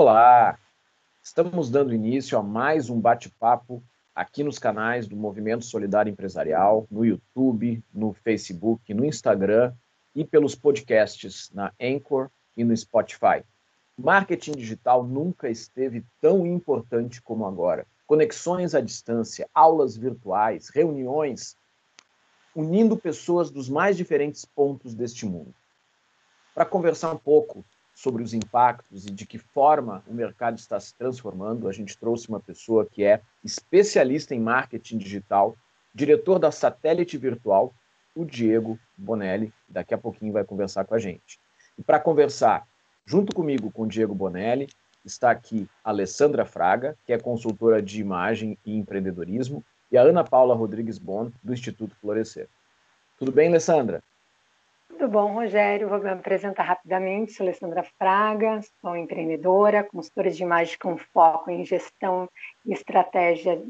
Olá! Estamos dando início a mais um bate-papo aqui nos canais do Movimento Solidário Empresarial, no YouTube, no Facebook, no Instagram e pelos podcasts na Anchor e no Spotify. Marketing digital nunca esteve tão importante como agora. Conexões à distância, aulas virtuais, reuniões, unindo pessoas dos mais diferentes pontos deste mundo. Para conversar um pouco sobre os impactos e de que forma o mercado está se transformando, a gente trouxe uma pessoa que é especialista em marketing digital, diretor da Satélite Virtual, o Diego Bonelli. Daqui a pouquinho vai conversar com a gente. E para conversar junto comigo com o Diego Bonelli, está aqui a Alessandra Fraga, que é consultora de imagem e empreendedorismo, e a Ana Paula Rodrigues Bon, do Instituto Florescer. Tudo bem, Alessandra? Tudo bom, Rogério? Vou me apresentar rapidamente. Sou Alessandra Fraga, sou empreendedora, consultora de imagem com foco em gestão e estratégia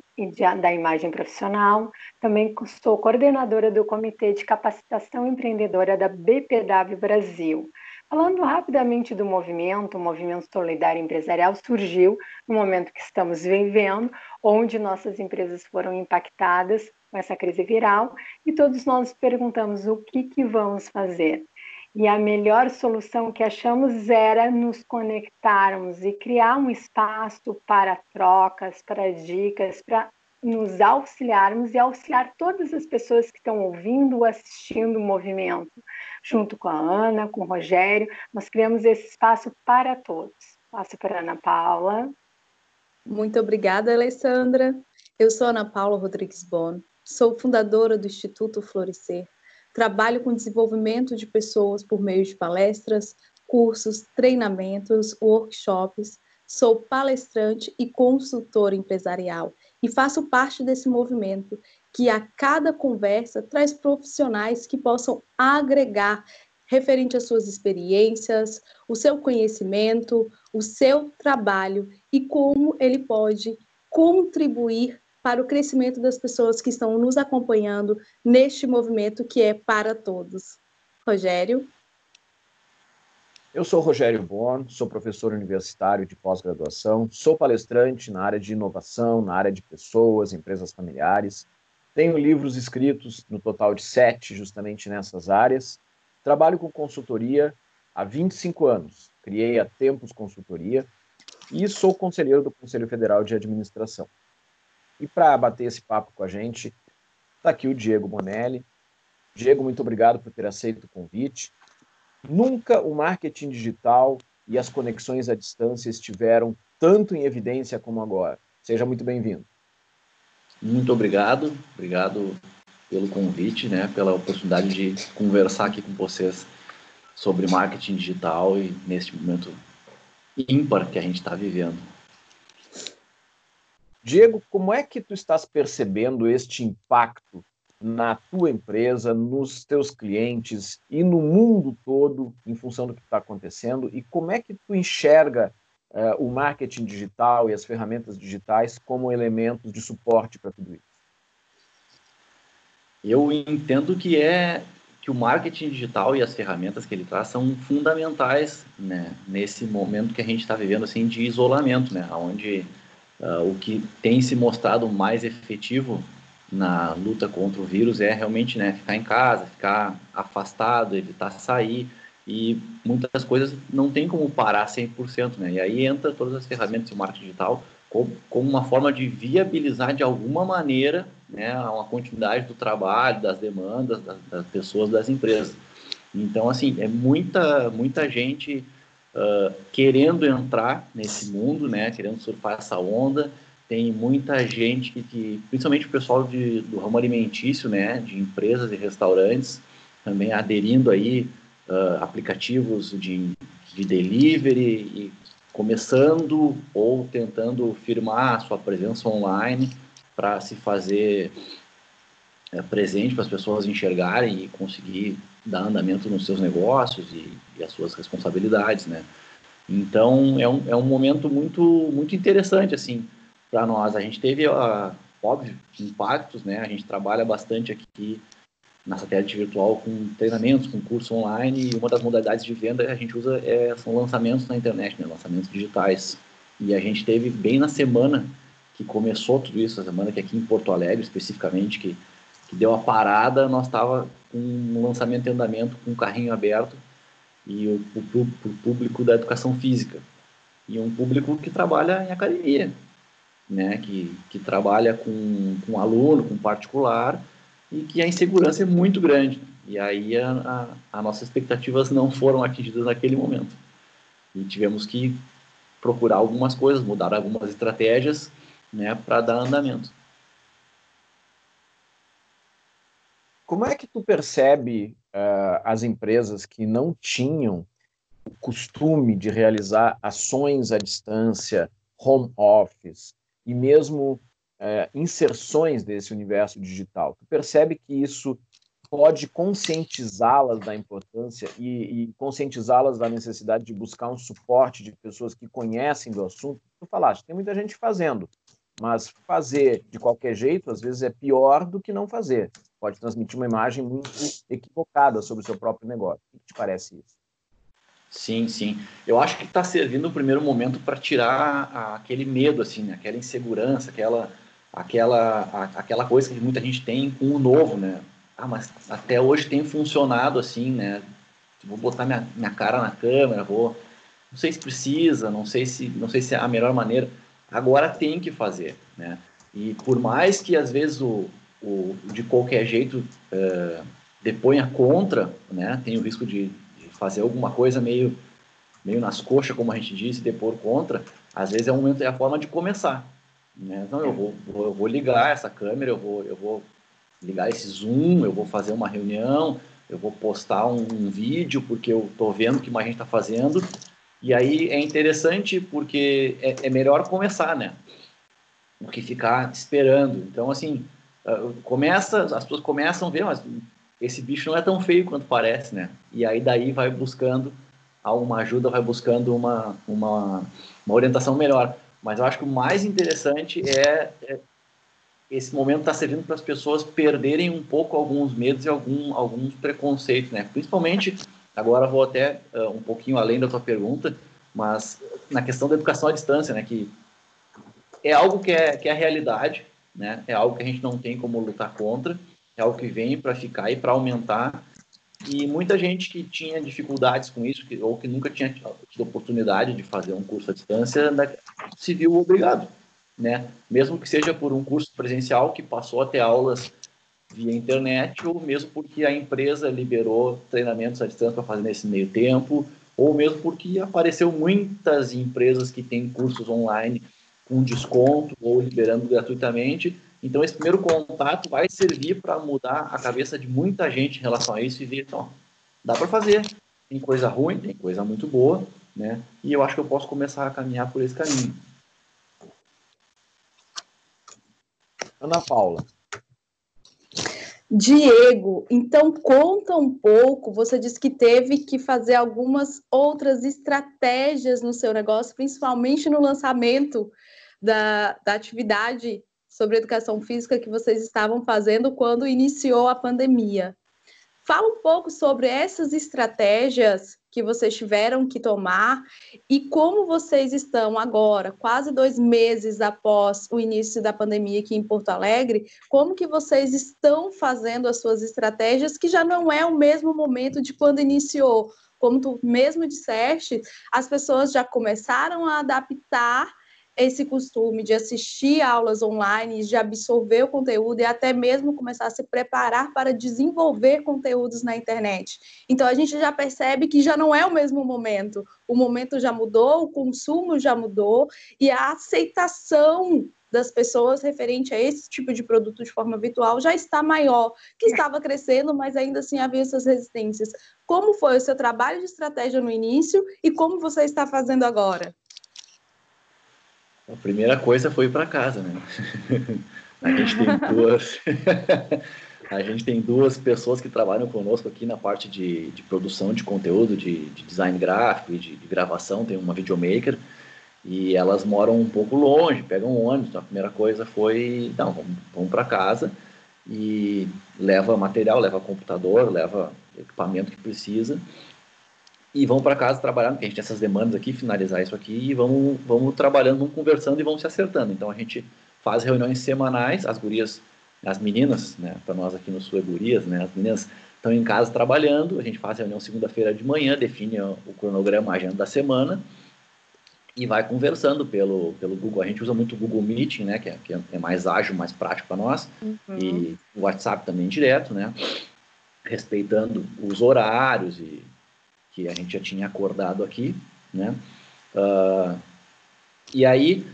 da imagem profissional. Também sou coordenadora do Comitê de Capacitação Empreendedora da BPW Brasil. Falando rapidamente do movimento, o movimento solidário empresarial surgiu no momento que estamos vivendo, onde nossas empresas foram impactadas com essa crise viral e todos nós perguntamos o que, que vamos fazer. E a melhor solução que achamos era nos conectarmos e criar um espaço para trocas, para dicas, para nos auxiliarmos e auxiliar todas as pessoas que estão ouvindo ou assistindo o movimento. Junto com a Ana, com o Rogério, nós criamos esse espaço para todos. Passo para a Ana Paula. Muito obrigada, Alessandra. Eu sou Ana Paula Rodrigues Bon, sou fundadora do Instituto Florescer. Trabalho com desenvolvimento de pessoas por meio de palestras, cursos, treinamentos, workshops. Sou palestrante e consultora empresarial e faço parte desse movimento que a cada conversa traz profissionais que possam agregar referente às suas experiências, o seu conhecimento, o seu trabalho e como ele pode contribuir para o crescimento das pessoas que estão nos acompanhando neste movimento que é para todos. Rogério? Eu sou Rogério Bon, sou professor universitário de pós-graduação, sou palestrante na área de inovação, na área de pessoas, empresas familiares. Tenho livros escritos, no total de sete, justamente nessas áreas. Trabalho com consultoria há 25 anos. Criei a Tempos Consultoria e sou conselheiro do Conselho Federal de Administração. E para bater esse papo com a gente, está aqui o Diego Bonelli. Diego, muito obrigado por ter aceito o convite. Nunca o marketing digital e as conexões à distância estiveram tanto em evidência como agora. Seja muito bem-vindo. Muito obrigado, obrigado pelo convite, né, pela oportunidade de conversar aqui com vocês sobre marketing digital e neste momento ímpar que a gente está vivendo. Diego, como é que tu estás percebendo este impacto na tua empresa, nos teus clientes e no mundo todo em função do que está acontecendo e como é que tu enxerga uh, o marketing digital e as ferramentas digitais como elementos de suporte para tudo isso? Eu entendo que é que o marketing digital e as ferramentas que ele traz são fundamentais né, nesse momento que a gente está vivendo assim de isolamento, né, onde uh, o que tem se mostrado mais efetivo na luta contra o vírus é realmente né, ficar em casa, ficar afastado, evitar sair e muitas coisas não tem como parar 100%, né? E aí entra todas as ferramentas do marketing digital como, uma forma de viabilizar de alguma maneira né, uma continuidade do trabalho, das demandas das, das pessoas, das empresas. Então, assim, é muita, muita gente uh, querendo entrar nesse mundo, né, querendo surfar essa onda, tem muita gente que, que principalmente o pessoal de, do ramo alimentício, né, de empresas e restaurantes, também aderindo aí uh, aplicativos de, de delivery e começando ou tentando firmar a sua presença online para se fazer é, presente para as pessoas enxergarem e conseguir dar andamento nos seus negócios e, e as suas responsabilidades, né? Então é um, é um momento muito muito interessante assim para nós. A gente teve, óbvio, impactos, né? A gente trabalha bastante aqui na satélite virtual com treinamentos, com curso online, e uma das modalidades de venda que a gente usa é, são lançamentos na internet, né, lançamentos digitais. E a gente teve bem na semana que começou tudo isso, a semana que aqui em Porto Alegre, especificamente, que, que deu a parada, nós estava com um lançamento em andamento, com um carrinho aberto, e o, o, o público da educação física. E um público que trabalha em academia, né, que, que trabalha com, com aluno, com particular, e que a insegurança é muito grande. E aí a, a, as nossas expectativas não foram atingidas naquele momento. E tivemos que procurar algumas coisas, mudar algumas estratégias né, para dar andamento. Como é que tu percebe uh, as empresas que não tinham o costume de realizar ações à distância, home office e mesmo é, inserções desse universo digital. Tu percebe que isso pode conscientizá-las da importância e, e conscientizá-las da necessidade de buscar um suporte de pessoas que conhecem do assunto. Tu falaste, tem muita gente fazendo, mas fazer de qualquer jeito às vezes é pior do que não fazer. Pode transmitir uma imagem muito equivocada sobre o seu próprio negócio. O que te parece isso? Sim, sim. Eu acho que está servindo o primeiro momento para tirar aquele medo, assim, né? aquela insegurança, aquela aquela, a, aquela coisa que muita gente tem com o novo, né? Ah, mas até hoje tem funcionado assim, né? Vou botar minha, minha cara na câmera, vou. Não sei se precisa, não sei se, não sei se é a melhor maneira. Agora tem que fazer, né? E por mais que às vezes o, o de qualquer jeito uh, deponha contra, né? Tem o risco de, fazer alguma coisa meio meio nas coxas, como a gente diz, e depor contra. Às vezes é o momento, é a forma de começar, né? Então eu vou, eu vou ligar essa câmera, eu vou, eu vou ligar esse zoom, eu vou fazer uma reunião, eu vou postar um, um vídeo porque eu estou vendo o que mais gente está fazendo. E aí é interessante porque é, é, melhor começar, né? Do que ficar esperando. Então, assim, ah, começa, as pessoas começam a ver, mas esse bicho não é tão feio quanto parece, né? E aí daí vai buscando uma ajuda, vai buscando uma, uma, uma orientação melhor. Mas eu acho que o mais interessante é, é esse momento está servindo para as pessoas perderem um pouco alguns medos e algum, alguns preconceitos, né? Principalmente, agora vou até uh, um pouquinho além da tua pergunta, mas na questão da educação à distância, né? Que é algo que é, que é a realidade, né? É algo que a gente não tem como lutar contra, é algo que vem para ficar e para aumentar e muita gente que tinha dificuldades com isso, que, ou que nunca tinha tido oportunidade de fazer um curso à distância, né, se viu obrigado, né? Mesmo que seja por um curso presencial que passou a ter aulas via internet, ou mesmo porque a empresa liberou treinamentos à distância para fazer nesse meio tempo, ou mesmo porque apareceu muitas empresas que têm cursos online com desconto ou liberando gratuitamente então, esse primeiro contato vai servir para mudar a cabeça de muita gente em relação a isso e ver, então, dá para fazer. Tem coisa ruim, tem coisa muito boa, né? E eu acho que eu posso começar a caminhar por esse caminho. Ana Paula. Diego, então conta um pouco. Você disse que teve que fazer algumas outras estratégias no seu negócio, principalmente no lançamento da, da atividade sobre educação física que vocês estavam fazendo quando iniciou a pandemia. Fala um pouco sobre essas estratégias que vocês tiveram que tomar e como vocês estão agora, quase dois meses após o início da pandemia aqui em Porto Alegre, como que vocês estão fazendo as suas estratégias, que já não é o mesmo momento de quando iniciou. Como tu mesmo disseste, as pessoas já começaram a adaptar esse costume de assistir aulas online, de absorver o conteúdo e até mesmo começar a se preparar para desenvolver conteúdos na internet. Então a gente já percebe que já não é o mesmo momento. O momento já mudou, o consumo já mudou e a aceitação das pessoas referente a esse tipo de produto de forma virtual já está maior, que estava crescendo, mas ainda assim havia essas resistências. Como foi o seu trabalho de estratégia no início e como você está fazendo agora? A primeira coisa foi para casa, né? a gente tem duas. a gente tem duas pessoas que trabalham conosco aqui na parte de, de produção de conteúdo, de, de design gráfico e de, de, gravação. Tem uma videomaker e elas moram um pouco longe, pegam um ônibus. Então a primeira coisa foi, não, vamos, vamos para casa e leva material, leva computador, leva equipamento que precisa e vão para casa trabalhar, porque a gente tem essas demandas aqui, finalizar isso aqui e vamos, vamos trabalhando, vamos conversando e vamos se acertando. Então a gente faz reuniões semanais, as gurias, as meninas, né, para nós aqui no Sul é gurias, né, as meninas estão em casa trabalhando, a gente faz reunião segunda-feira de manhã, define o cronograma, a agenda da semana e vai conversando pelo, pelo Google. A gente usa muito o Google Meeting, né, que é, que é mais ágil, mais prático para nós, uhum. e o WhatsApp também direto, né, respeitando os horários e que a gente já tinha acordado aqui, né? Uh, e aí,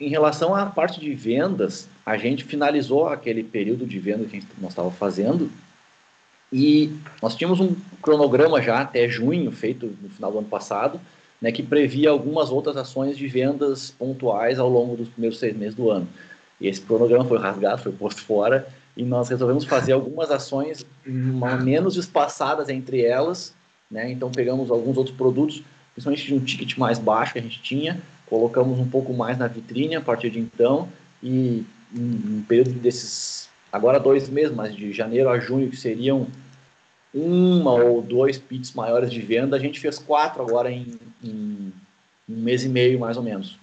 em relação à parte de vendas, a gente finalizou aquele período de venda que nós estava fazendo e nós tínhamos um cronograma já até junho, feito no final do ano passado, né, que previa algumas outras ações de vendas pontuais ao longo dos primeiros seis meses do ano. E esse cronograma foi rasgado, foi posto fora, e nós resolvemos fazer algumas ações menos espaçadas entre elas, né? Então pegamos alguns outros produtos, principalmente de um ticket mais baixo que a gente tinha, colocamos um pouco mais na vitrine a partir de então e um período desses agora dois meses, mas de janeiro a junho que seriam uma ou dois pits maiores de venda, a gente fez quatro agora em, em um mês e meio mais ou menos,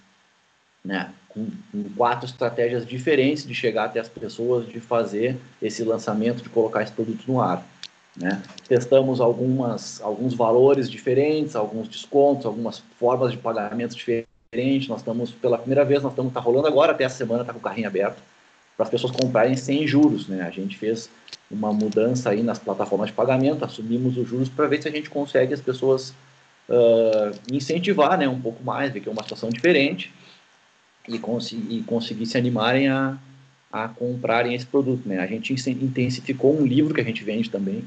né? Com, com, quatro estratégias diferentes de chegar até as pessoas, de fazer esse lançamento, de colocar esse produto no ar. Né? Testamos algumas, alguns valores diferentes, alguns descontos, algumas formas de pagamento diferentes. Nós estamos, pela primeira vez, nós estamos, tá rolando agora, até essa semana está com o carrinho aberto, para as pessoas comprarem sem juros. Né? A gente fez uma mudança aí nas plataformas de pagamento, assumimos os juros para ver se a gente consegue as pessoas uh, incentivar né, um pouco mais, ver que é uma situação diferente e, cons e conseguir se animarem a, a comprarem esse produto. Né? A gente intensificou um livro que a gente vende também,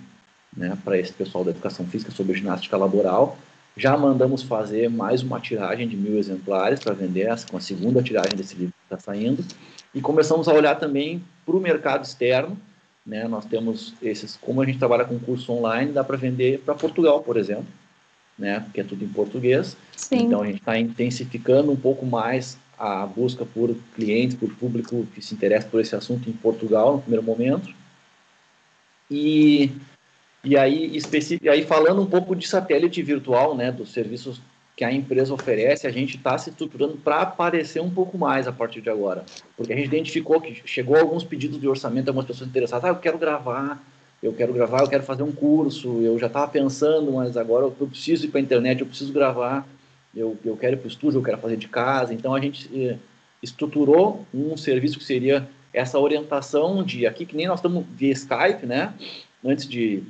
né, para esse pessoal da educação física sobre ginástica laboral. Já mandamos fazer mais uma tiragem de mil exemplares para vender, com a segunda tiragem desse livro que está saindo. E começamos a olhar também para o mercado externo. Né? Nós temos esses, como a gente trabalha com curso online, dá para vender para Portugal, por exemplo, né? porque é tudo em português. Sim. Então a gente está intensificando um pouco mais a busca por clientes, por público que se interessa por esse assunto em Portugal no primeiro momento. E e aí, aí falando um pouco de satélite virtual, né, dos serviços que a empresa oferece, a gente está se estruturando para aparecer um pouco mais a partir de agora. Porque a gente identificou que chegou alguns pedidos de orçamento, algumas pessoas interessadas, ah, eu quero gravar, eu quero gravar, eu quero fazer um curso, eu já estava pensando, mas agora eu preciso ir para a internet, eu preciso gravar, eu, eu quero ir para o estúdio, eu quero fazer de casa. Então a gente eh, estruturou um serviço que seria essa orientação de aqui, que nem nós estamos via Skype, né? Antes de,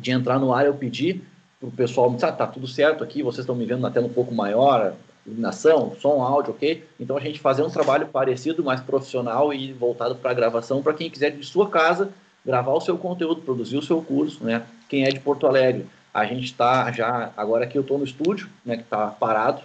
de entrar no ar, eu pedi para o pessoal, ah, tá tudo certo aqui, vocês estão me vendo na tela um pouco maior, iluminação, som, áudio, ok? Então a gente fazer um trabalho parecido, mais profissional e voltado para a gravação, para quem quiser de sua casa gravar o seu conteúdo, produzir o seu curso, né? Quem é de Porto Alegre, a gente está já, agora que eu estou no estúdio, né, que está parado,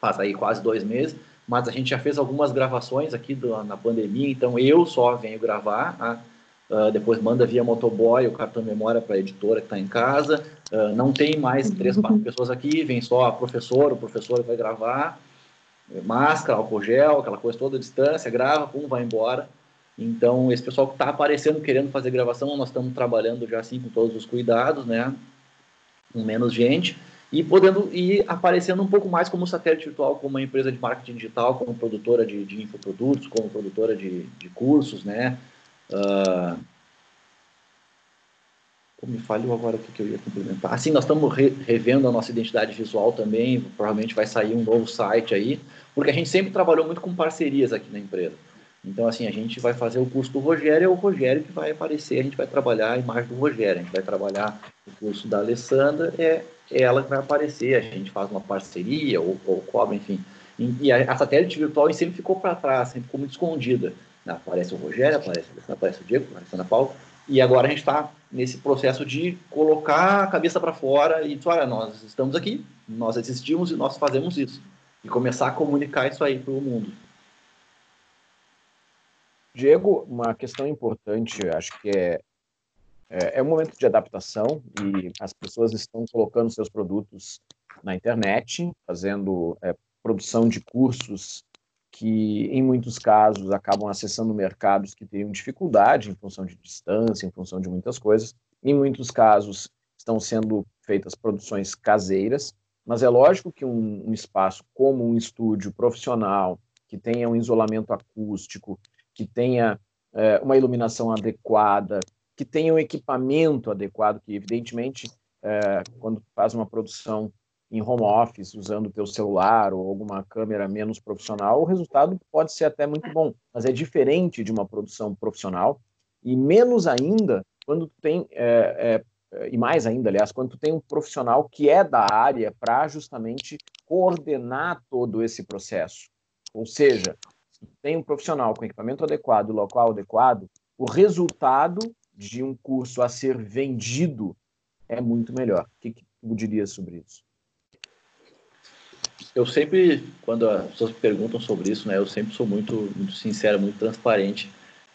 faz aí quase dois meses, mas a gente já fez algumas gravações aqui do, na pandemia, então eu só venho gravar? Uh, depois manda via motoboy o cartão memória para a editora que está em casa. Uh, não tem mais três, quatro pessoas aqui, vem só a professora, o professor vai gravar, máscara, álcool gel, aquela coisa toda, distância, grava, pum, vai embora. Então, esse pessoal que está aparecendo, querendo fazer gravação, nós estamos trabalhando já assim com todos os cuidados, né? Com menos gente e podendo ir aparecendo um pouco mais como satélite virtual, como uma empresa de marketing digital, como produtora de, de infoprodutos, como produtora de, de cursos, né? Uh, me falhou agora o que, que eu ia complementar. Assim, nós estamos re, revendo a nossa identidade visual também, provavelmente vai sair um novo site aí, porque a gente sempre trabalhou muito com parcerias aqui na empresa. Então, assim, a gente vai fazer o curso do Rogério, é o Rogério que vai aparecer, a gente vai trabalhar a imagem do Rogério, a gente vai trabalhar o curso da Alessandra, é, é ela que vai aparecer, a gente faz uma parceria ou, ou cobra, enfim. E, e a, a satélite virtual sempre ficou para trás, sempre ficou muito escondida. Aparece o Rogério, aparece, aparece o Diego, aparece a Ana Paula, e agora a gente está nesse processo de colocar a cabeça para fora e dizer, olha, nós estamos aqui, nós existimos e nós fazemos isso. E começar a comunicar isso aí para o mundo. Diego, uma questão importante, acho que é, é, é um momento de adaptação e as pessoas estão colocando seus produtos na internet, fazendo é, produção de cursos que, em muitos casos, acabam acessando mercados que teriam dificuldade em função de distância, em função de muitas coisas. Em muitos casos, estão sendo feitas produções caseiras, mas é lógico que um, um espaço como um estúdio profissional, que tenha um isolamento acústico, que tenha é, uma iluminação adequada, que tenha um equipamento adequado, que evidentemente, é, quando faz uma produção em home office, usando o teu celular ou alguma câmera menos profissional, o resultado pode ser até muito bom, mas é diferente de uma produção profissional e menos ainda quando tem é, é, e mais ainda, aliás, quando tu tem um profissional que é da área para justamente coordenar todo esse processo. Ou seja, se tem um profissional com equipamento adequado, local adequado, o resultado de um curso a ser vendido é muito melhor. O que, que tu diria sobre isso? Eu sempre, quando as pessoas perguntam sobre isso, né, eu sempre sou muito, muito sincero, muito transparente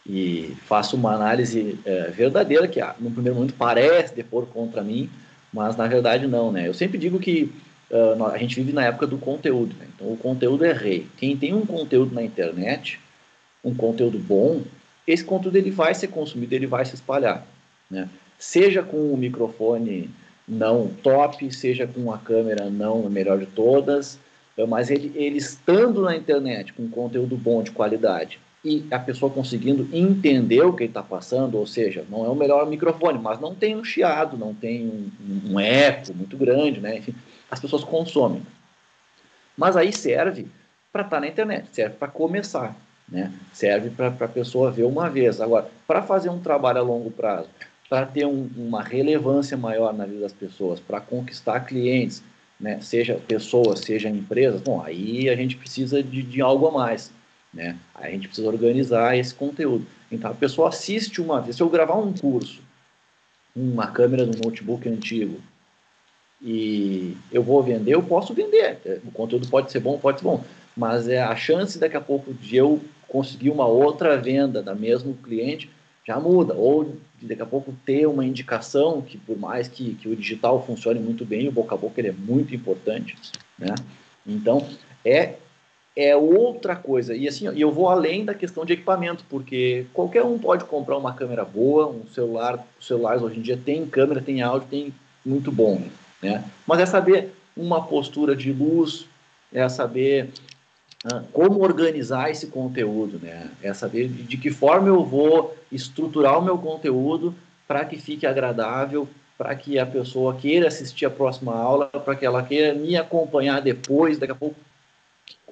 e faço uma análise é, verdadeira que, ah, no primeiro momento, parece depor contra mim, mas na verdade não, né? Eu sempre digo que uh, a gente vive na época do conteúdo, né? então o conteúdo é rei. Quem tem um conteúdo na internet, um conteúdo bom, esse conteúdo ele vai ser consumido, ele vai se espalhar, né? Seja com o microfone não top, seja com a câmera não a melhor de todas, mas ele, ele estando na internet com conteúdo bom de qualidade e a pessoa conseguindo entender o que ele está passando, ou seja, não é o melhor microfone, mas não tem um chiado, não tem um, um eco muito grande, né? Enfim, as pessoas consomem. Mas aí serve para estar tá na internet, serve para começar, né? Serve para a pessoa ver uma vez. Agora, para fazer um trabalho a longo prazo, para ter um, uma relevância maior na vida das pessoas, para conquistar clientes, né? seja pessoas, seja empresas, bom, aí a gente precisa de, de algo a mais. Né? Aí a gente precisa organizar esse conteúdo. Então a pessoa assiste uma vez. Se eu gravar um curso, uma câmera do notebook antigo, e eu vou vender, eu posso vender. O conteúdo pode ser bom, pode ser bom. Mas é a chance daqui a pouco de eu conseguir uma outra venda da mesmo cliente já muda. Ou daqui a pouco ter uma indicação que por mais que, que o digital funcione muito bem, o boca a boca ele é muito importante. Né? Então, é é outra coisa. E assim, eu vou além da questão de equipamento, porque qualquer um pode comprar uma câmera boa, um celular, os celulares hoje em dia tem câmera, tem áudio, tem muito bom, né? Mas é saber uma postura de luz, é saber como organizar esse conteúdo, né? É saber de, de que forma eu vou estruturar o meu conteúdo para que fique agradável, para que a pessoa queira assistir a próxima aula, para que ela queira me acompanhar depois, daqui a pouco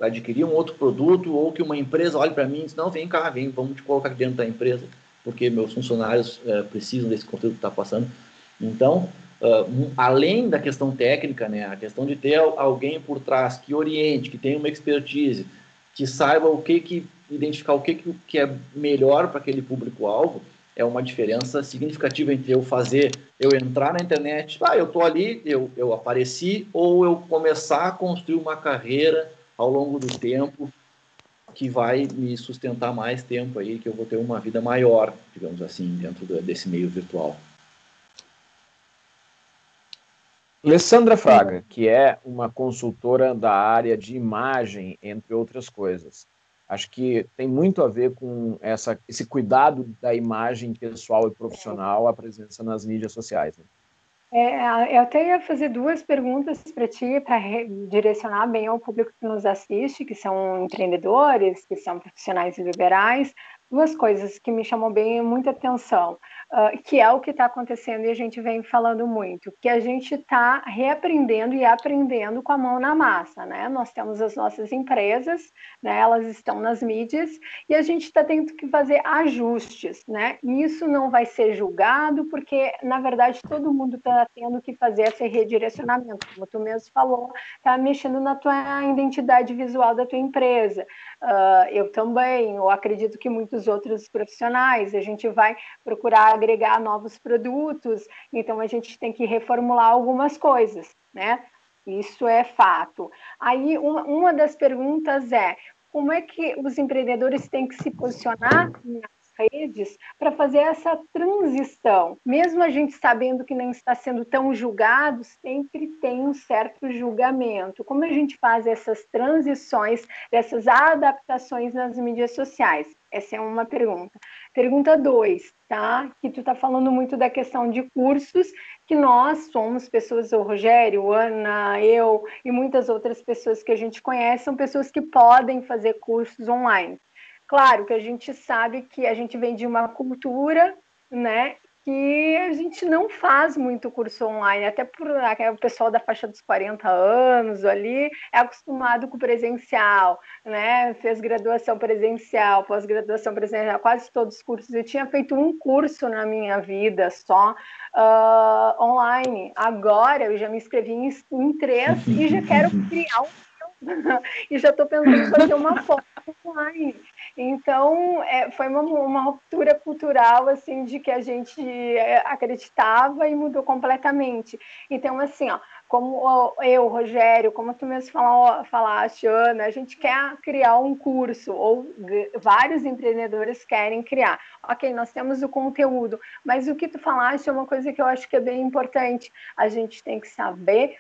adquirir um outro produto ou que uma empresa olhe para mim e diz, não, vem cá, vem, vamos te colocar aqui dentro da empresa, porque meus funcionários é, precisam desse conteúdo que está passando. Então, uh, além da questão técnica, né, a questão de ter alguém por trás que oriente, que tenha uma expertise, que saiba o que, que identificar o que, que é melhor para aquele público-alvo, é uma diferença significativa entre eu fazer, eu entrar na internet, ah, eu estou ali, eu, eu apareci, ou eu começar a construir uma carreira ao longo do tempo que vai me sustentar mais tempo aí, que eu vou ter uma vida maior, digamos assim, dentro desse meio virtual. Alessandra Fraga, que é uma consultora da área de imagem, entre outras coisas. Acho que tem muito a ver com essa, esse cuidado da imagem pessoal e profissional, a presença nas mídias sociais. Né? É, eu até ia fazer duas perguntas para ti, para direcionar bem ao público que nos assiste, que são empreendedores, que são profissionais liberais. Duas coisas que me chamam bem muita atenção uh, que é o que está acontecendo e a gente vem falando muito, que a gente está reaprendendo e aprendendo com a mão na massa, né? Nós temos as nossas empresas, né? Elas estão nas mídias e a gente está tendo que fazer ajustes, né? E isso não vai ser julgado porque, na verdade, todo mundo está tendo que fazer esse redirecionamento, como tu mesmo falou, está mexendo na tua identidade visual da tua empresa. Uh, eu também, eu acredito que muitos outros profissionais, a gente vai procurar agregar novos produtos, então a gente tem que reformular algumas coisas, né? Isso é fato. Aí, uma, uma das perguntas é: como é que os empreendedores têm que se posicionar nas redes para fazer essa transição. Mesmo a gente sabendo que não está sendo tão julgado, sempre tem um certo julgamento. Como a gente faz essas transições, essas adaptações nas mídias sociais? Essa é uma pergunta. Pergunta dois, tá? Que tu está falando muito da questão de cursos, que nós somos pessoas, o Rogério, Ana, eu e muitas outras pessoas que a gente conhece, são pessoas que podem fazer cursos online. Claro que a gente sabe que a gente vem de uma cultura, né, que a gente não faz muito curso online, até por o pessoal da faixa dos 40 anos ali é acostumado com o presencial, né? Fez graduação presencial, pós-graduação presencial, quase todos os cursos. Eu tinha feito um curso na minha vida só uh, online. Agora eu já me inscrevi em, em três e já quero criar um e já estou pensando em fazer uma foto online. Então, é, foi uma, uma, ruptura cultural, assim, de que a gente é, acreditava e mudou completamente. Então, assim, ó, como eu, Rogério, como tu mesmo falou, falaste, Ana, a gente quer criar um curso, ou vários empreendedores querem criar. Ok, nós temos o conteúdo, mas o que tu falaste é uma coisa que eu acho que é bem importante. A gente tem que saber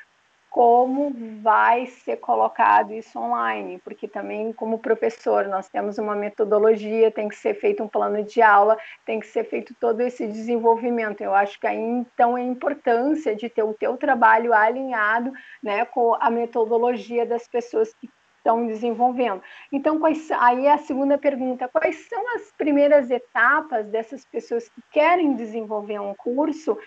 como vai ser colocado isso online, porque também, como professor, nós temos uma metodologia, tem que ser feito um plano de aula, tem que ser feito todo esse desenvolvimento. Eu acho que aí, então, a importância de ter o teu trabalho alinhado né, com a metodologia das pessoas que estão desenvolvendo. Então, quais, aí é a segunda pergunta: quais são as primeiras etapas dessas pessoas que querem desenvolver um curso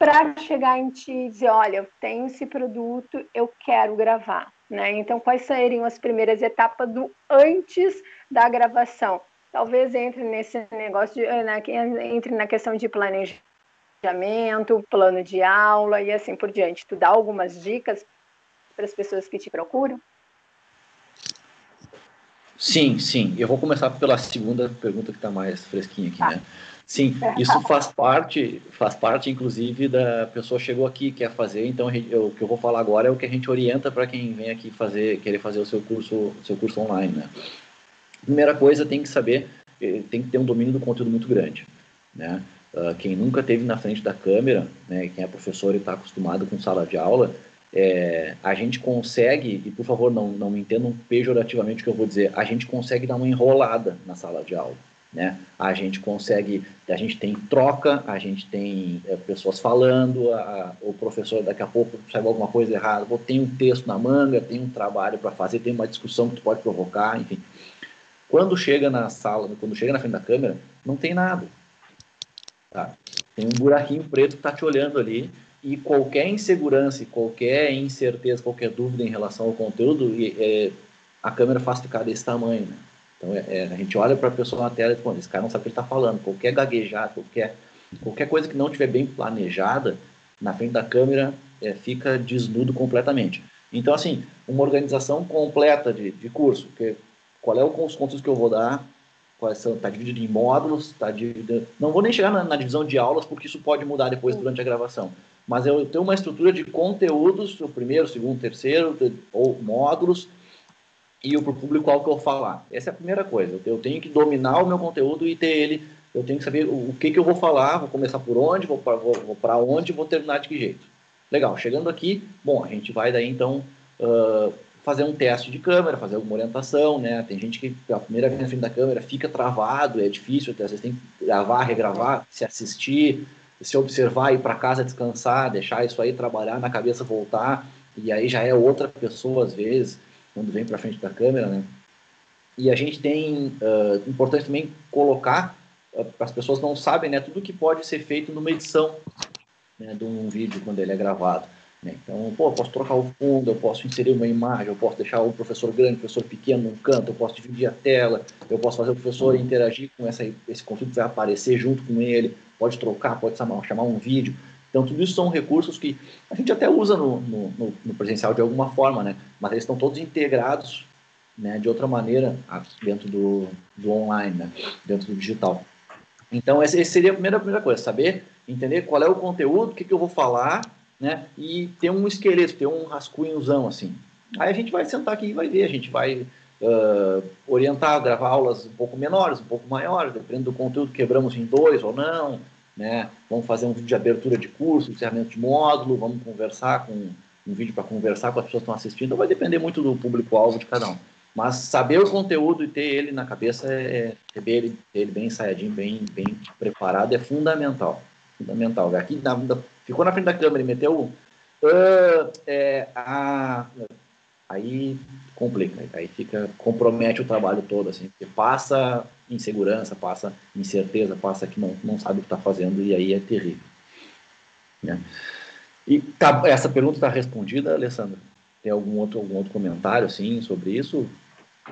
para chegar em ti e dizer, olha, eu tenho esse produto, eu quero gravar, né? Então, quais seriam as primeiras etapas do antes da gravação? Talvez entre nesse negócio, de, na, entre na questão de planejamento, plano de aula e assim por diante. Tu dá algumas dicas para as pessoas que te procuram? Sim, sim. Eu vou começar pela segunda pergunta que está mais fresquinha aqui, tá. né? Sim, isso faz parte, faz parte, inclusive, da pessoa chegou aqui quer fazer. Então, eu, o que eu vou falar agora é o que a gente orienta para quem vem aqui fazer, querer fazer o seu curso, seu curso online, né? Primeira coisa, tem que saber, eh, tem que ter um domínio do conteúdo muito grande, né? Uh, quem nunca teve na frente da câmera, né? Quem é professor e está acostumado com sala de aula, é, a gente consegue, e por favor não, não me entendam pejorativamente o que eu vou dizer, a gente consegue dar uma enrolada na sala de aula né? A gente consegue, a gente tem troca, a gente tem é, pessoas falando, a, o professor daqui a pouco sabe alguma coisa errada, ou tem um texto na manga, tem um trabalho para fazer, tem uma discussão que tu pode provocar, enfim. Quando chega na sala, quando chega na frente da câmera, não tem nada. Tá? Tem um buraquinho preto que está te olhando ali e qualquer insegurança, qualquer incerteza, qualquer dúvida em relação ao conteúdo, é, a câmera faz ficar desse tamanho, né? Então, é, é, a gente olha para a pessoa na tela e diz, esse cara não sabe o que ele está falando. Qualquer gaguejar, qualquer, qualquer coisa que não estiver bem planejada, na frente da câmera, é, fica desnudo completamente. Então, assim, uma organização completa de, de curso. Que, qual é o, os conteúdos que eu vou dar? Está dividido em módulos, está dividido... Não vou nem chegar na, na, divisão de aulas, porque isso pode mudar depois durante a gravação. Mas eu tenho uma estrutura de conteúdos, o primeiro, o segundo, o terceiro, ou módulos, e o público-alvo que eu falar. Essa é a primeira coisa. Eu tenho que dominar o meu conteúdo e ter ele. Eu tenho que saber o que, que eu vou falar, vou começar por onde, vou para vou, vou onde, vou terminar de que jeito. Legal, chegando aqui, bom, a gente vai daí então uh, fazer um teste de câmera, fazer alguma orientação, né? Tem gente que a primeira vez na frente da câmera fica travado, é difícil, às vezes tem que gravar, regravar, se assistir, se observar, ir para casa descansar, deixar isso aí trabalhar na cabeça, voltar, e aí já é outra pessoa às vezes quando vem para frente da câmera, né? E a gente tem, uh, importante também colocar, uh, as pessoas não sabem, né, tudo que pode ser feito numa edição né, de um vídeo quando ele é gravado. Né? Então, pô, eu posso trocar o fundo, eu posso inserir uma imagem, eu posso deixar o professor grande, o professor pequeno num canto, eu posso dividir a tela, eu posso fazer o professor interagir com essa, esse conteúdo que vai aparecer junto com ele, pode trocar, pode chamar, chamar um vídeo. Então, tudo isso são recursos que a gente até usa no, no, no presencial de alguma forma, né? Mas eles estão todos integrados né, de outra maneira dentro do, do online, né? dentro do digital. Então, essa seria a primeira, a primeira coisa, saber, entender qual é o conteúdo, o que, que eu vou falar, né? E ter um esqueleto, ter um rascunhozão, assim. Aí a gente vai sentar aqui e vai ver, a gente vai uh, orientar, gravar aulas um pouco menores, um pouco maiores, dependendo do conteúdo, quebramos em dois ou não, né? Vamos fazer um vídeo de abertura de curso, encerramento de módulo, vamos conversar com um vídeo para conversar com as pessoas que estão assistindo, então vai depender muito do público-alvo de cada um. Mas saber o conteúdo e ter ele na cabeça, é, é ter ele, ter ele bem ensaiadinho, bem, bem preparado, é fundamental. Fundamental. Aqui na, ficou na frente da câmera e meteu uh, é, a, aí complica, aí fica, compromete o trabalho todo, assim, porque passa insegurança, passa incerteza, passa que não, não sabe o que está fazendo e aí é terrível. Né? E tá, essa pergunta está respondida, Alessandra? Tem algum outro, algum outro comentário assim, sobre isso?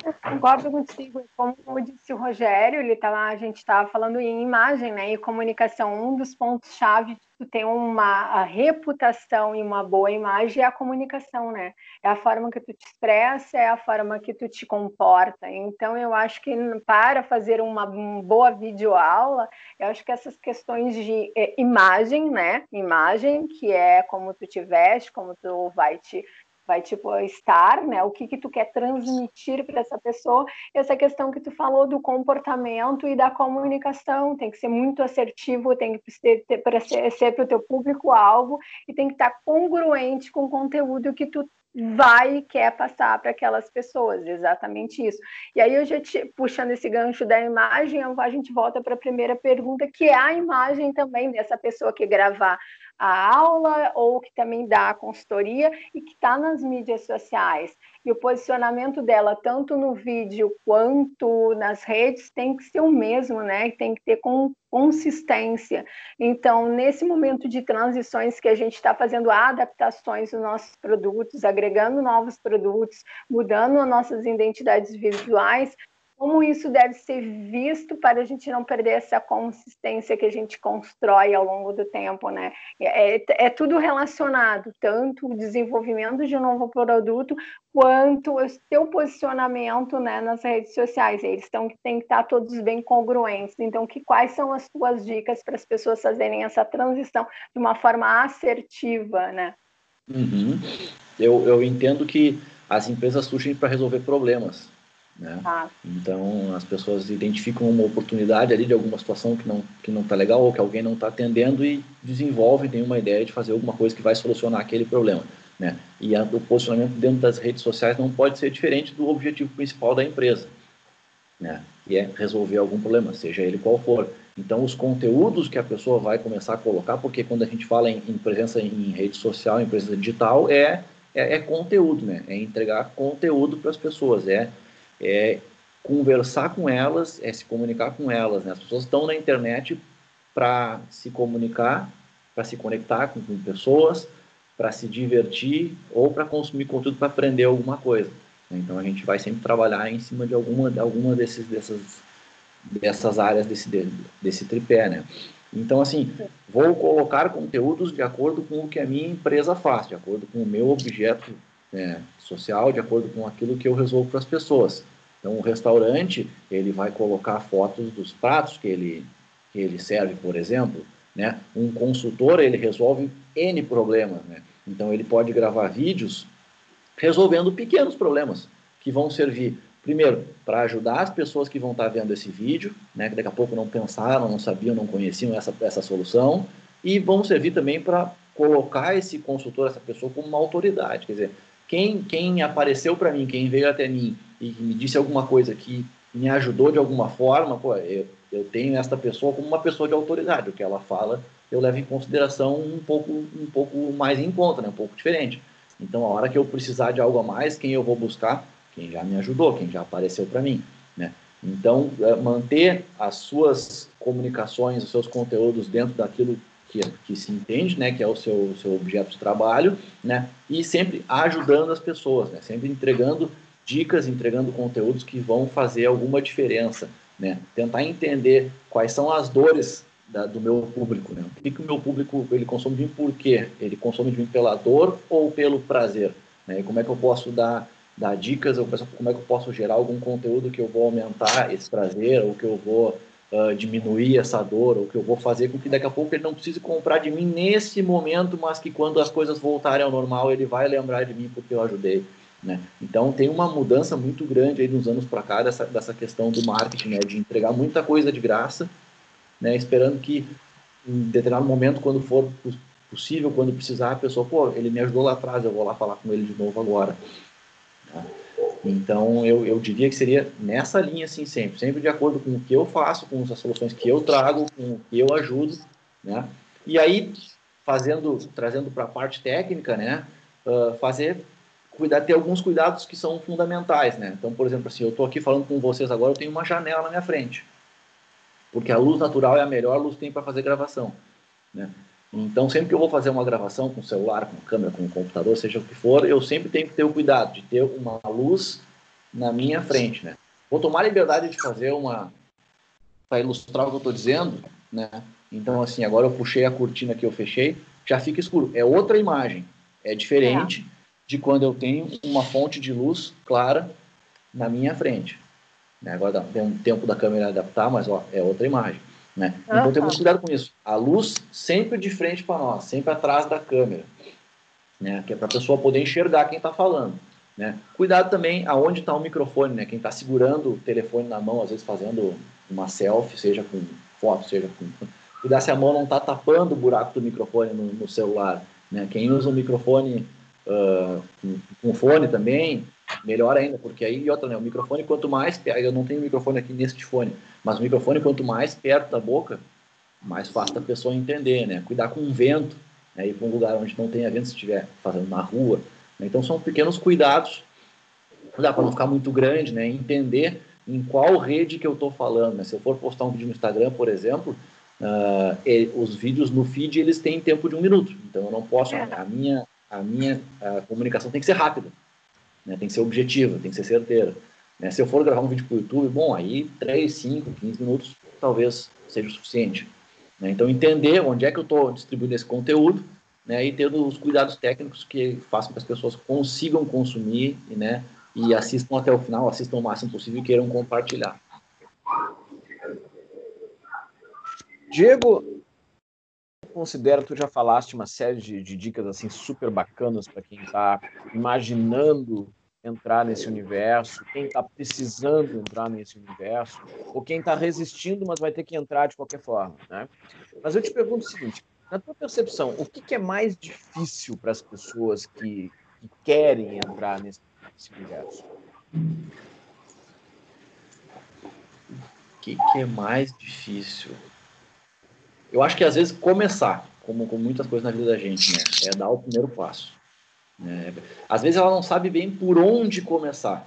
Eu concordo contigo. Como disse o Rogério, ele tá, a gente estava falando em imagem né, e comunicação. Um dos pontos-chave de ter uma reputação e uma boa imagem é a comunicação, né? É a forma que tu te expressa, é a forma que tu te comporta. Então, eu acho que para fazer uma boa videoaula, eu acho que essas questões de eh, imagem, né? Imagem, que é como tu te veste, como tu vai te vai tipo estar, né? O que que tu quer transmitir para essa pessoa? Essa questão que tu falou do comportamento e da comunicação, tem que ser muito assertivo, tem que ser para ser, para o teu público algo e tem que estar congruente com o conteúdo que tu vai e quer passar para aquelas pessoas, exatamente isso. E aí eu já te, puxando esse gancho da imagem, a gente volta para a primeira pergunta, que é a imagem também dessa pessoa que gravar a aula ou que também dá a consultoria e que está nas mídias sociais. E o posicionamento dela, tanto no vídeo quanto nas redes, tem que ser o mesmo, né? Tem que ter com, consistência. Então, nesse momento de transições que a gente está fazendo adaptações dos nossos produtos, agregando novos produtos, mudando as nossas identidades visuais, como isso deve ser visto para a gente não perder essa consistência que a gente constrói ao longo do tempo, né? É, é, é tudo relacionado, tanto o desenvolvimento de um novo produto quanto o seu posicionamento né, nas redes sociais. Eles têm que estar todos bem congruentes. Então, que, quais são as suas dicas para as pessoas fazerem essa transição de uma forma assertiva, né? Uhum. Eu, eu entendo que as empresas surgem para resolver problemas né? Ah. Então as pessoas identificam uma oportunidade ali de alguma situação que não que não está legal ou que alguém não está atendendo e desenvolvem, tem uma ideia de fazer alguma coisa que vai solucionar aquele problema. Né? E a, o posicionamento dentro das redes sociais não pode ser diferente do objetivo principal da empresa, né? E é resolver algum problema, seja ele qual for. Então, os conteúdos que a pessoa vai começar a colocar, porque quando a gente fala em, em presença em rede social, em presença digital, é, é, é conteúdo, né? É entregar conteúdo para as pessoas, é é conversar com elas, é se comunicar com elas. Né? As pessoas estão na internet para se comunicar, para se conectar com, com pessoas, para se divertir ou para consumir conteúdo para aprender alguma coisa. Então a gente vai sempre trabalhar em cima de alguma, alguma desses, dessas, dessas áreas desse, desse tripé, né? Então, assim, vou colocar conteúdos de acordo com o que a minha empresa faz, de acordo com o meu objeto né, social, de acordo com aquilo que eu resolvo para as pessoas. Então, o restaurante, ele vai colocar fotos dos pratos que ele, que ele serve, por exemplo. Né? Um consultor, ele resolve N problemas. Né? Então, ele pode gravar vídeos resolvendo pequenos problemas que vão servir, primeiro, para ajudar as pessoas que vão estar vendo esse vídeo, né? que daqui a pouco não pensaram, não sabiam, não conheciam essa, essa solução, e vão servir também para colocar esse consultor, essa pessoa, como uma autoridade. Quer dizer, quem, quem apareceu para mim, quem veio até mim e me disse alguma coisa que me ajudou de alguma forma, pô, eu, eu tenho esta pessoa como uma pessoa de autoridade. O que ela fala, eu levo em consideração um pouco, um pouco mais em conta, né? um pouco diferente. Então, a hora que eu precisar de algo a mais, quem eu vou buscar? Quem já me ajudou, quem já apareceu para mim. Né? Então, é, manter as suas comunicações, os seus conteúdos dentro daquilo que, que se entende, né, que é o seu, seu objeto de trabalho, né, e sempre ajudando as pessoas, né, sempre entregando dicas, entregando conteúdos que vão fazer alguma diferença, né, tentar entender quais são as dores da, do meu público, né, o que, que o meu público ele consome de mim por quê? Ele consome de mim pela dor ou pelo prazer, né, e como é que eu posso dar dar dicas, como é que eu posso gerar algum conteúdo que eu vou aumentar esse prazer ou que eu vou uh, diminuir essa dor, ou que eu vou fazer com que daqui a pouco ele não precise comprar de mim nesse momento, mas que quando as coisas voltarem ao normal, ele vai lembrar de mim porque eu ajudei. Né? Então tem uma mudança muito grande aí nos anos para cá dessa, dessa questão do marketing, né? de entregar muita coisa de graça, né? esperando que em determinado momento, quando for possível, quando precisar, a pessoa, pô, ele me ajudou lá atrás, eu vou lá falar com ele de novo agora. Tá? Então eu, eu diria que seria nessa linha assim sempre, sempre de acordo com o que eu faço, com as soluções que eu trago, com o que eu ajudo, né? E aí fazendo, trazendo para a parte técnica, né? Uh, fazer cuidar, ter alguns cuidados que são fundamentais, né? Então, por exemplo, assim, eu estou aqui falando com vocês agora, eu tenho uma janela na minha frente, porque a luz natural é a melhor luz que tem para fazer gravação, né? Então, sempre que eu vou fazer uma gravação com celular, com câmera, com computador, seja o que for, eu sempre tenho que ter o cuidado de ter uma luz na minha frente, né? Vou tomar a liberdade de fazer uma para ilustrar o que eu estou dizendo, né? Então, assim, agora eu puxei a cortina que eu fechei, já fica escuro. É outra imagem, é diferente. É de quando eu tenho uma fonte de luz clara na minha frente. Né? Agora tem um tempo da câmera adaptar, mas ó, é outra imagem. Né? Então uhum. temos cuidado com isso. A luz sempre de frente para nós, sempre atrás da câmera, né? que é para a pessoa poder enxergar quem está falando. Né? Cuidado também aonde está o microfone, né? quem está segurando o telefone na mão, às vezes fazendo uma selfie, seja com foto, seja com. Cuidar se a mão não está tapando o buraco do microfone no, no celular. Né? Quem usa o microfone uh, com, com, fone também, melhor ainda, porque aí, outra, né, o microfone, quanto mais, eu não tenho microfone aqui neste fone, mas o microfone, quanto mais perto da boca, mais fácil da pessoa entender, né? Cuidar com o vento, né? ir para um lugar onde não tenha vento, se estiver fazendo na rua. Né? Então, são pequenos cuidados, dá para não ficar muito grande, né? Entender em qual rede que eu estou falando. Né? Se eu for postar um vídeo no Instagram, por exemplo, uh, os vídeos no feed eles têm tempo de um minuto. Então eu não posso. É. A minha a minha a comunicação tem que ser rápida, né? tem que ser objetiva, tem que ser certeira. Né? Se eu for gravar um vídeo para o YouTube, bom, aí 3, 5, 15 minutos talvez seja o suficiente. Né? Então, entender onde é que eu estou distribuindo esse conteúdo né? e tendo os cuidados técnicos que façam que as pessoas consigam consumir né? e assistam até o final, assistam o máximo possível e queiram compartilhar. Diego, considera, tu já falaste uma série de, de dicas assim super bacanas para quem está imaginando entrar nesse universo, quem está precisando entrar nesse universo, ou quem está resistindo, mas vai ter que entrar de qualquer forma, né? Mas eu te pergunto o seguinte: na tua percepção, o que, que é mais difícil para as pessoas que, que, querem entrar nesse, nesse universo? O que, que é mais difícil? eu acho que às vezes começar, como com muitas coisas na vida da gente, né? É dar o primeiro passo. Né? Às vezes ela não sabe bem por onde começar.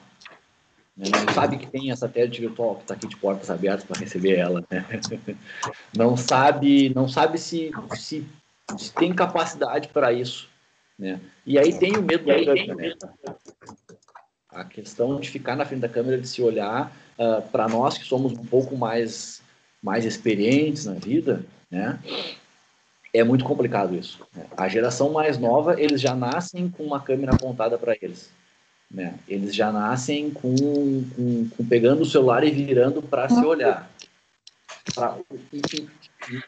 Né? Não sabe que tem essa tela virtual que está aqui de portas abertas para receber ela. Né? Não sabe, não sabe se, se, se tem capacidade para isso. Né? E aí tem o medo da câmera. Né? A questão de ficar na frente da câmera, de se olhar, uh, ah, para nós que somos um pouco mais, mais experientes na vida, né? É muito complicado isso. Né? A geração mais nova, eles já nascem com uma câmera apontada para eles. Né? Eles já nascem com, com, com pegando o celular e virando para se olhar. Pra, e,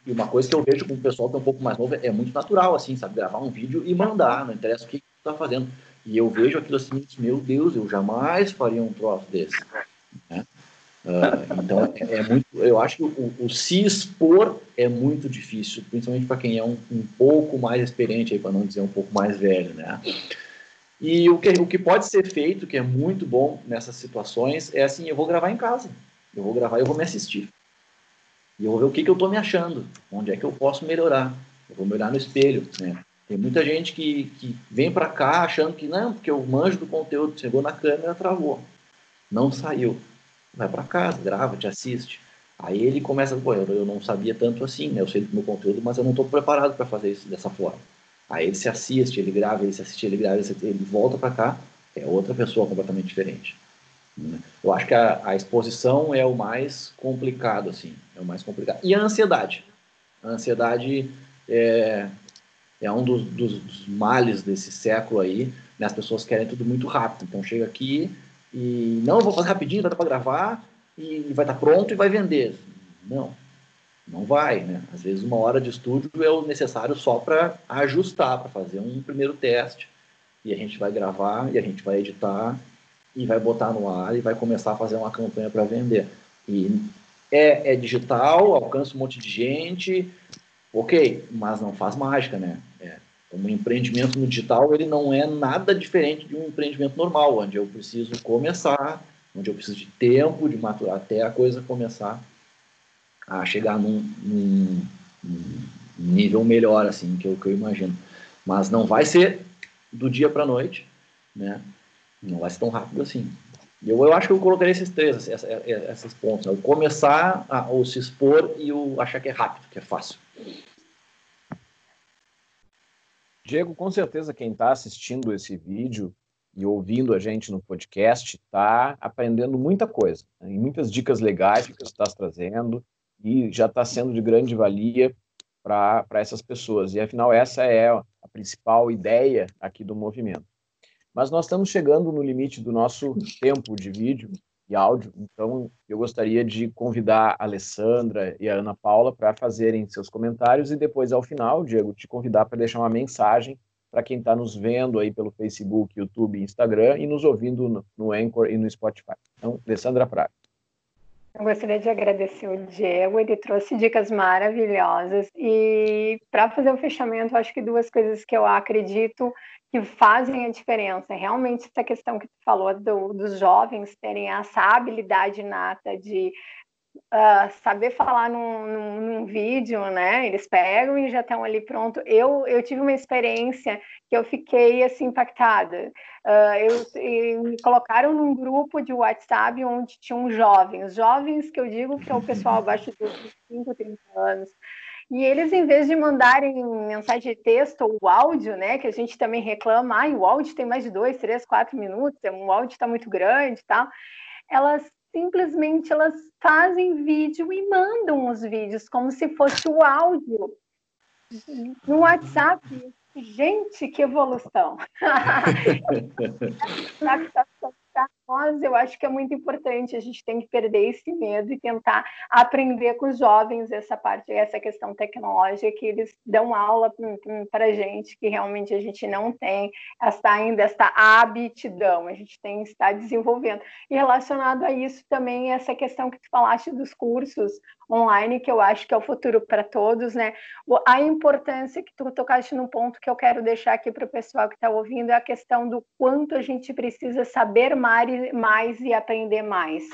e, uma coisa que eu vejo com o pessoal que é um pouco mais novo é muito natural, assim, sabe? Gravar um vídeo e mandar, não interessa o que está fazendo. E eu vejo aquilo assim, meu Deus, eu jamais faria um troço desse. Né? Uh, então é, muito, eu acho que o, o, se expor é muito difícil, principalmente para quem é um, um, pouco mais experiente, para não dizer um pouco mais velho, né? E o que, o que pode ser feito, que é muito bom nessas situações, é assim: eu vou gravar em casa, eu vou gravar, eu vou me assistir, e eu vou ver o que, que eu estou me achando, onde é que eu posso melhorar, eu vou me olhar no espelho, né? Tem muita gente que, que vem para cá achando que não, porque eu manjo do conteúdo, chegou na câmera, travou, não saiu vai para casa, grava, te assiste. Aí ele começa, pô, eu não sabia tanto assim, né? Eu sei do meu conteúdo, mas eu não estou preparado para fazer isso dessa forma. Aí ele se assiste, ele grava, ele se assiste, ele grava, ele volta para cá, é outra pessoa completamente diferente. Né? Eu acho que a, a, exposição é o mais complicado, assim, é o mais complicado. E a ansiedade. A ansiedade é, é um dos, dos, dos males desse século aí, né? As pessoas querem tudo muito rápido. Então chega aqui, e não, vou fazer rapidinho, vai dar para gravar e vai estar tá pronto e vai vender. Não, não vai, né? Às vezes uma hora de estúdio é o necessário só para ajustar, para fazer um primeiro teste, e a gente vai gravar, e a gente vai editar, e vai botar no ar, e vai começar a fazer uma campanha para vender. E é, é, digital, alcança um monte de gente, ok, mas não faz mágica, né? É, um empreendimento no digital, ele não é nada diferente de um empreendimento normal, onde eu preciso começar, onde eu preciso de tempo, de maturar, até a coisa começar a chegar num, num, num nível melhor, assim, que eu, que eu imagino. Mas não vai ser do dia para noite, né? Não vai ser tão rápido assim. Eu, eu acho que eu colocaria esses três, esses pontos. Né? O começar, a, ou se expor e o achar que é rápido, que é fácil. Diego, com certeza quem está assistindo esse vídeo e ouvindo a gente no podcast está aprendendo muita coisa, né? muitas dicas legais que você está trazendo e já está sendo de grande valia para essas pessoas. E afinal, essa é a principal ideia aqui do movimento. Mas nós estamos chegando no limite do nosso tempo de vídeo e áudio, então eu gostaria de convidar a Alessandra e a Ana Paula para fazerem seus comentários e depois, ao final, Diego, te convidar para deixar uma mensagem para quem está nos vendo aí pelo Facebook, YouTube, Instagram e nos ouvindo no, Anchor e no Spotify. Então, Alessandra Praga. Eu gostaria de agradecer o Diego, ele trouxe dicas maravilhosas. E para fazer o fechamento, acho que duas coisas que eu acredito que fazem a diferença. Realmente, essa questão que tu falou do, dos jovens terem essa habilidade nata de uh, saber falar num, num, num, vídeo, né? Eles pegam e já estão ali pronto. Eu, eu tive uma experiência que eu fiquei assim impactada. Uh, eu, me colocaram num grupo de WhatsApp onde tinham jovens, jovens que eu digo que é o pessoal abaixo dos 25, 30 anos. E eles, em vez de mandarem mensagem de texto ou áudio, né, que a gente também reclama, ah, o áudio tem mais de dois, três, quatro minutos, o áudio está muito grande e tal, elas simplesmente elas fazem vídeo e mandam os vídeos como se fosse o áudio no WhatsApp. Gente, que evolução! nós, eu acho que é muito importante, a gente tem que perder esse medo e tentar aprender com os jovens essa parte, essa questão tecnológica, que eles dão aula para gente, que realmente a gente não tem essa, ainda essa aptidão, a gente tem estar desenvolvendo. E relacionado a isso também, essa questão que tu falaste dos cursos online, que eu acho que é o futuro para todos, né? A importância que tu tocaste num ponto que eu quero deixar aqui para o pessoal que está ouvindo é a questão do quanto a gente precisa saber mais, mais e aprender mais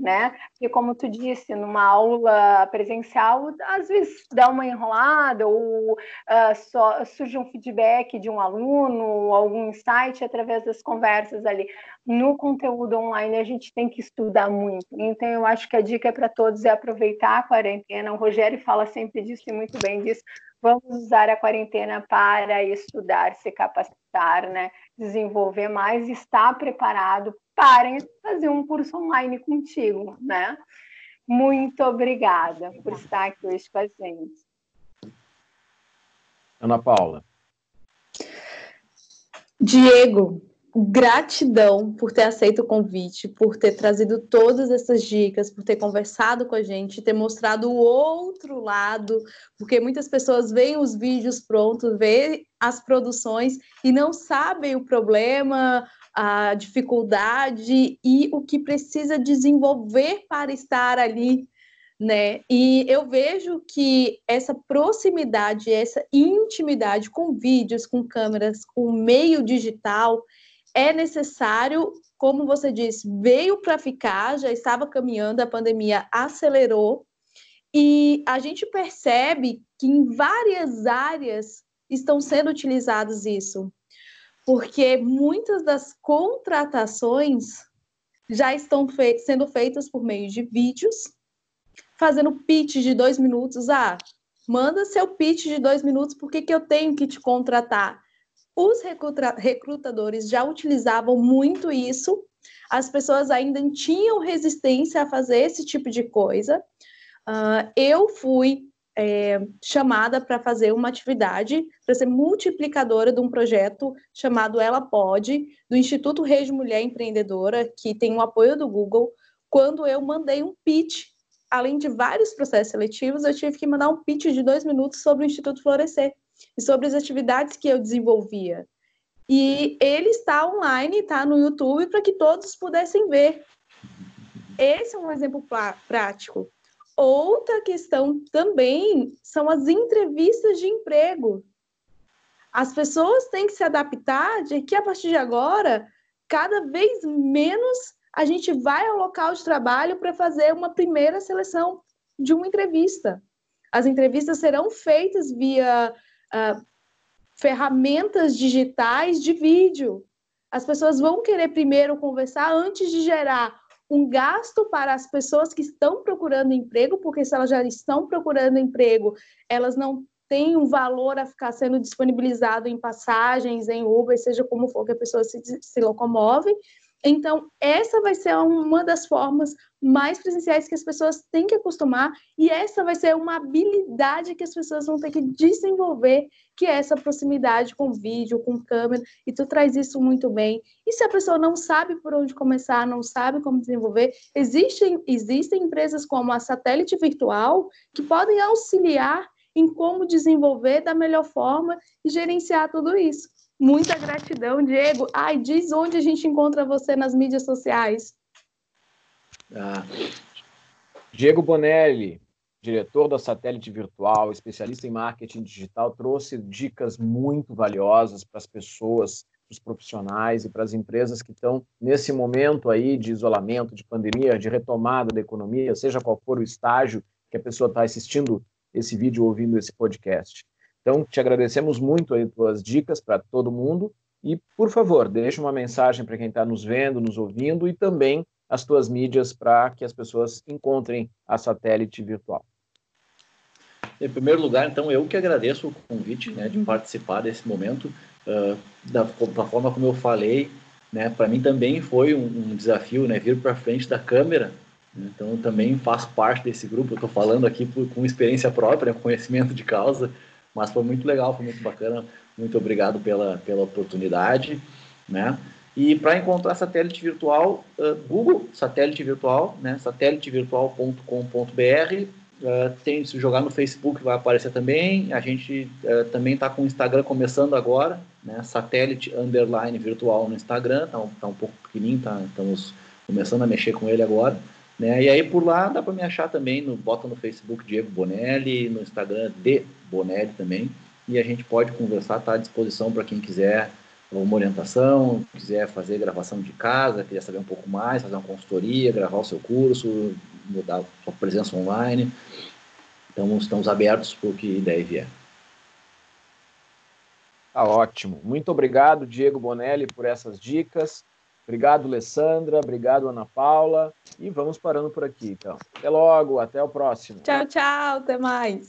né? E como tu disse, numa aula presencial, às vezes dá uma enrolada ou uh, só surge um feedback de um aluno, algum insight através das conversas ali. No conteúdo online a gente tem que estudar muito. Então eu acho que a dica é para todos é aproveitar a quarentena. O Rogério fala sempre disso e muito bem disso. Vamos usar a quarentena para estudar, se capacitar, né? Desenvolver mais, estar preparado para fazer um curso online contigo, né? Muito obrigada por estar aqui hoje com a gente. Ana Paula. Diego, gratidão por ter aceito o convite, por ter trazido todas essas dicas, por ter conversado com a gente, ter mostrado o outro lado, porque muitas pessoas veem os vídeos prontos, veem as produções e não sabem o problema, a dificuldade e o que precisa desenvolver para estar ali, né? E eu vejo que essa proximidade, essa intimidade com vídeos, com câmeras, com meio digital é necessário, como você disse, veio para ficar, já estava caminhando, a pandemia acelerou. E a gente percebe que em várias áreas estão sendo utilizados isso porque muitas das contratações já estão fe sendo feitas por meio de vídeos, fazendo pitch de dois minutos. Ah, manda seu pitch de dois minutos, por que, eu tenho que te contratar? Os recruta recrutadores já utilizavam muito isso, as pessoas ainda tinham resistência a fazer esse tipo de coisa. Uh, eu fui é, chamada para fazer uma atividade, para ser multiplicadora de um projeto chamado Ela Pode, do Instituto Rede Mulher Empreendedora, que tem o apoio do Google. Quando eu mandei um pitch, além de vários processos seletivos, eu tive que mandar um pitch de dois minutos sobre o Instituto Florescer e sobre as atividades que eu desenvolvia. E ele está online, está no YouTube para que todos pudessem ver. Esse é um exemplo prático. Outra questão também são as entrevistas de emprego. As pessoas têm que se adaptar de que a partir de agora, cada vez menos a gente vai ao local de trabalho para fazer uma primeira seleção de uma entrevista. As entrevistas serão feitas via uh, ferramentas digitais de vídeo. As pessoas vão querer primeiro conversar antes de gerar um gasto para as pessoas que estão procurando emprego, porque se elas já estão procurando emprego, elas não têm um valor a ficar sendo disponibilizado em passagens, em Uber, seja como for que a pessoa se, se locomove. Então, essa vai ser uma das formas mais presenciais que as pessoas têm que acostumar, e essa vai ser uma habilidade que as pessoas vão ter que desenvolver, que é essa proximidade com vídeo, com câmera, e tu traz isso muito bem. E se a pessoa não sabe por onde começar, não sabe como desenvolver, existem, existem empresas como a Satélite Virtual que podem auxiliar em como desenvolver da melhor forma e gerenciar tudo isso. Muita gratidão, Diego. Ai, diz onde a gente encontra você nas mídias sociais. Ah, Diego Bonelli, diretor da Satélite Virtual, especialista em marketing digital, trouxe dicas muito valiosas para as pessoas, para os profissionais e para as empresas que estão nesse momento aí de isolamento, de pandemia, de retomada da economia, seja qual for o estágio que a pessoa está assistindo esse vídeo, ouvindo esse podcast. Então, te agradecemos muito aí tuas dicas para todo mundo e, por favor, deixa uma mensagem para quem está nos vendo, nos ouvindo e também as tuas mídias para que as pessoas encontrem a satélite virtual. Em primeiro lugar, então, eu que agradeço o convite né, de participar desse momento. Uh, da, da, forma como eu falei, né, para mim também foi um, um desafio né, vir para frente da câmera. Né, então, também faço parte desse grupo. Estou falando aqui por, com experiência própria, conhecimento de causa. Mas foi muito legal, foi muito bacana. Muito obrigado pela, pela oportunidade, né? E para encontrar satélite virtual, uh, Google satélite virtual, né? satélitevirtual.com.br. Uh, tem se jogar no Facebook vai aparecer também. A gente uh, também está com o Instagram começando agora, né? Satélite underline virtual no Instagram. Tá um, tá um pouco pequenininho, tá? Estamos começando a mexer com ele agora. Né? E aí por lá dá para me achar também, no, bota no Facebook Diego Bonelli, no Instagram de Bonelli também, e a gente pode conversar, está à disposição para quem quiser uma orientação, quiser fazer gravação de casa, quiser saber um pouco mais, fazer uma consultoria, gravar o seu curso, mudar sua presença online. Então, estamos abertos para o que e vier. Tá ótimo. Muito obrigado, Diego Bonelli, por essas dicas. Obrigado, Alessandra. Obrigado, Ana Paula. E vamos parando por aqui, então. Até logo, até o próximo. Tchau, tchau. Até mais.